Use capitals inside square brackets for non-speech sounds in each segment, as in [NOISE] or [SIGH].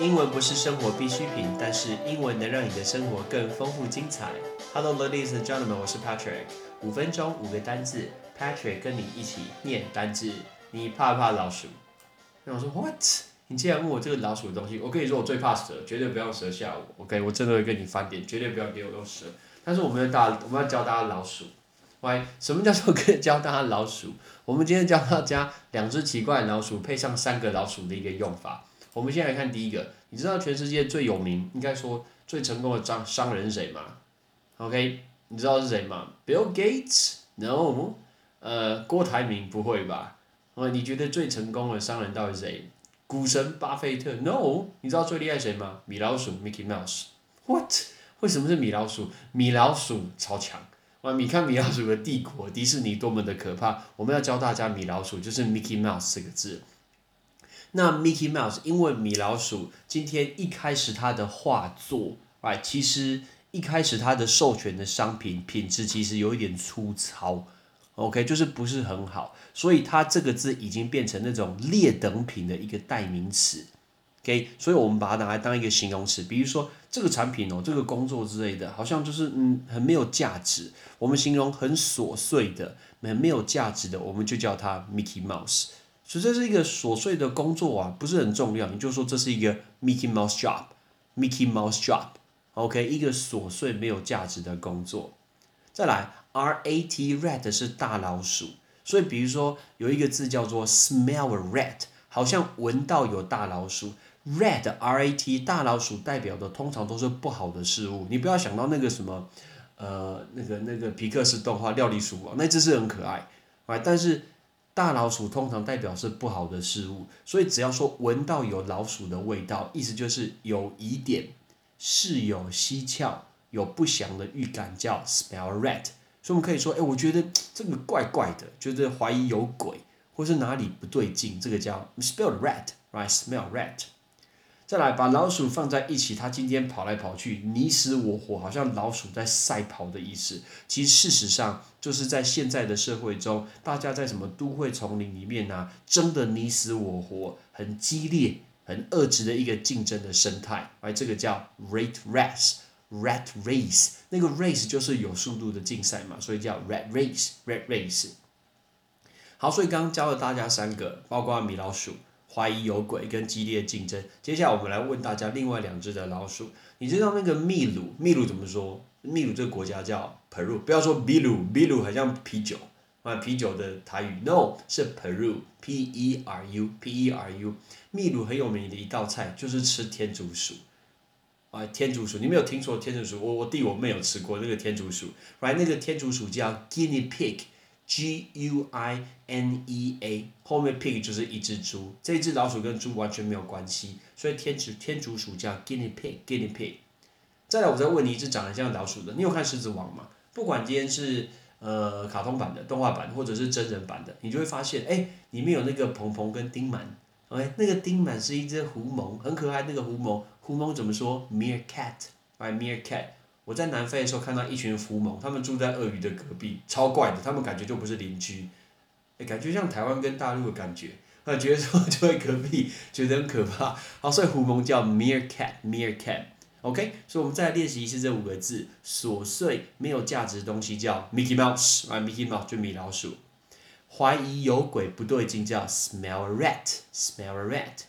英文不是生活必需品，但是英文能让你的生活更丰富精彩。Hello, ladies and gentlemen，我是 Patrick。五分钟五个单字，Patrick 跟你一起念单字。你怕不怕老鼠？那我说 What？你竟然问我这个老鼠的东西，我跟你说我最怕蛇，绝对不要蛇吓我。OK，我真的会跟你翻脸，绝对不要给我用蛇。但是我们要大，我们要教大家老鼠。喂，什么叫做可以教大家老鼠？我们今天教大家两只奇怪的老鼠配上三个老鼠的一个用法。我们先来看第一个，你知道全世界最有名，应该说最成功的商商人是谁吗？OK，你知道是谁吗？Bill Gates？No，呃，郭台铭不会吧？哦，你觉得最成功的商人到底是谁？股神巴菲特？No，你知道最厉害谁吗？米老鼠 Mickey Mouse。What？为什么是米老鼠？米老鼠超强。哇！你看米老鼠的帝国，迪士尼多么的可怕！我们要教大家米老鼠就是 Mickey Mouse 这个字。那 Mickey Mouse 因为米老鼠今天一开始它的画作，哎，其实一开始它的授权的商品品质其实有一点粗糙，OK，就是不是很好，所以它这个字已经变成那种劣等品的一个代名词。OK，所以我们把它拿来当一个形容词，比如说这个产品哦，这个工作之类的，好像就是嗯很没有价值。我们形容很琐碎的、很没有价值的，我们就叫它 Mickey Mouse。所以这是一个琐碎的工作啊，不是很重要。你就说这是一个 Mickey Mouse job，Mickey Mouse job，OK，一个琐碎没有价值的工作。再来，rat rat 是大老鼠，所以比如说有一个字叫做 smell a rat，好像闻到有大老鼠。Red R A T 大老鼠代表的通常都是不好的事物，你不要想到那个什么，呃，那个那个皮克斯动画料理鼠王，那只是很可爱，啊，但是大老鼠通常代表是不好的事物，所以只要说闻到有老鼠的味道，意思就是有疑点，事有蹊跷，有不祥的预感，叫 smell rat。所以我们可以说，哎，我觉得这个怪怪的，觉得怀疑有鬼，或是哪里不对劲，这个叫 smell rat，right？smell rat。再来把老鼠放在一起，它今天跑来跑去，你死我活，好像老鼠在赛跑的意思。其实事实上就是在现在的社会中，大家在什么都会丛林里面呢，争的你死我活，很激烈、很恶质的一个竞争的生态。而这个叫 rat race，rat race，那个 race 就是有速度的竞赛嘛，所以叫 rat race，rat race。好，所以刚刚教了大家三个，包括米老鼠。怀疑有鬼跟激烈竞争。接下来我们来问大家另外两只的老鼠，你知道那个秘鲁？秘鲁怎么说？秘鲁这个国家叫 Peru，不要说秘鲁，秘鲁好像啤酒啊，啤酒的台语 No 是 Peru，P E R U，P E R U。秘鲁很有名的一道菜就是吃天竺鼠啊，天竺鼠，你没有听说天竺鼠？我我弟我妹有吃过那个天竺鼠来那个天竺鼠叫 Guinea Pig。G U I N E A 后面 pig 就是一只猪，这只老鼠跟猪完全没有关系，所以天竺天竺鼠叫 guinea pig guinea pig。再来，我再问你一只长得像老鼠的，你有看狮子王吗？不管今天是呃卡通版的动画版，或者是真人版的，你就会发现，哎，里面有那个鹏鹏跟丁满，OK，那个丁满是一只狐獴，很可爱。那个狐獴，狐獴怎么说？meerkat，right？meerkat。我在南非的时候看到一群狐獴，他们住在鳄鱼的隔壁，超怪的，他们感觉就不是邻居，感觉像台湾跟大陆的感觉，那，觉得说就在隔壁，觉得很可怕。好，所以狐獴叫 meerkat，meerkat，OK，所以我们再练习一次这五个字，琐碎没有价值的东西叫 Mickey Mouse，啊，Mickey Mouse 就米老鼠，怀疑有鬼不对劲叫 smell a rat，smell a rat，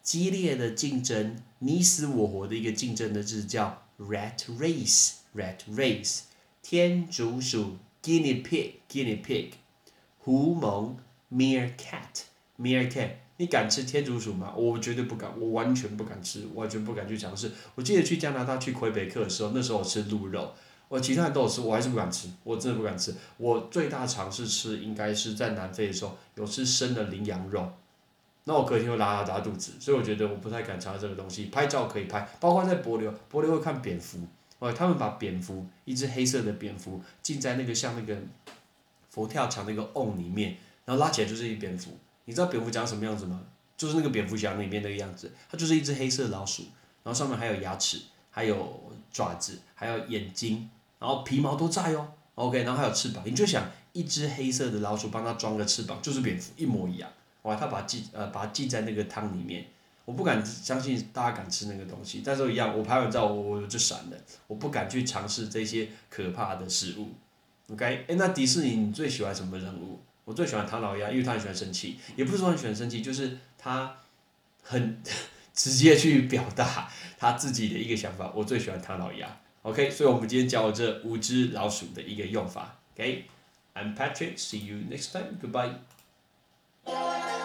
激烈的竞争，你死我活的一个竞争的字叫。Rat race, rat race，天竺鼠，guinea pig, guinea pig，狐獴，meerkat, meerkat。你敢吃天竺鼠吗？我绝对不敢，我完全不敢吃，完全不敢去尝试。我记得去加拿大去魁北克的时候，那时候我吃鹿肉，我其他人都有吃，我还是不敢吃，我真的不敢吃。我最大尝试吃应该是在南非的时候，有吃生的羚羊肉。那我隔天会拉拉拉肚子，所以我觉得我不太敢尝这个东西。拍照可以拍，包括在柏流，柏流会看蝙蝠，哦，他们把蝙蝠，一只黑色的蝙蝠，浸在那个像那个佛跳墙那个瓮里面，然后拉起来就是一蝙蝠。你知道蝙蝠长什么样子吗？就是那个蝙蝠侠里面那个样子，它就是一只黑色老鼠，然后上面还有牙齿，还有爪子，还有眼睛，然后皮毛都在哦。OK，然后还有翅膀，你就想一只黑色的老鼠帮它装个翅膀，就是蝙蝠一模一样。哇，他把它浸呃把它浸在那个汤里面，我不敢相信大家敢吃那个东西，但是一样，我拍完照我我就闪了，我不敢去尝试这些可怕的食物。OK，哎，那迪士尼你最喜欢什么人物？我最喜欢唐老鸭，因为他很喜欢生气，也不是说很喜欢生气，就是他很 [LAUGHS] 直接去表达他自己的一个想法。我最喜欢唐老鸭。OK，所以我们今天教了这五只老鼠的一个用法。OK，I'm Patrick，see you next time，goodbye。Thank you.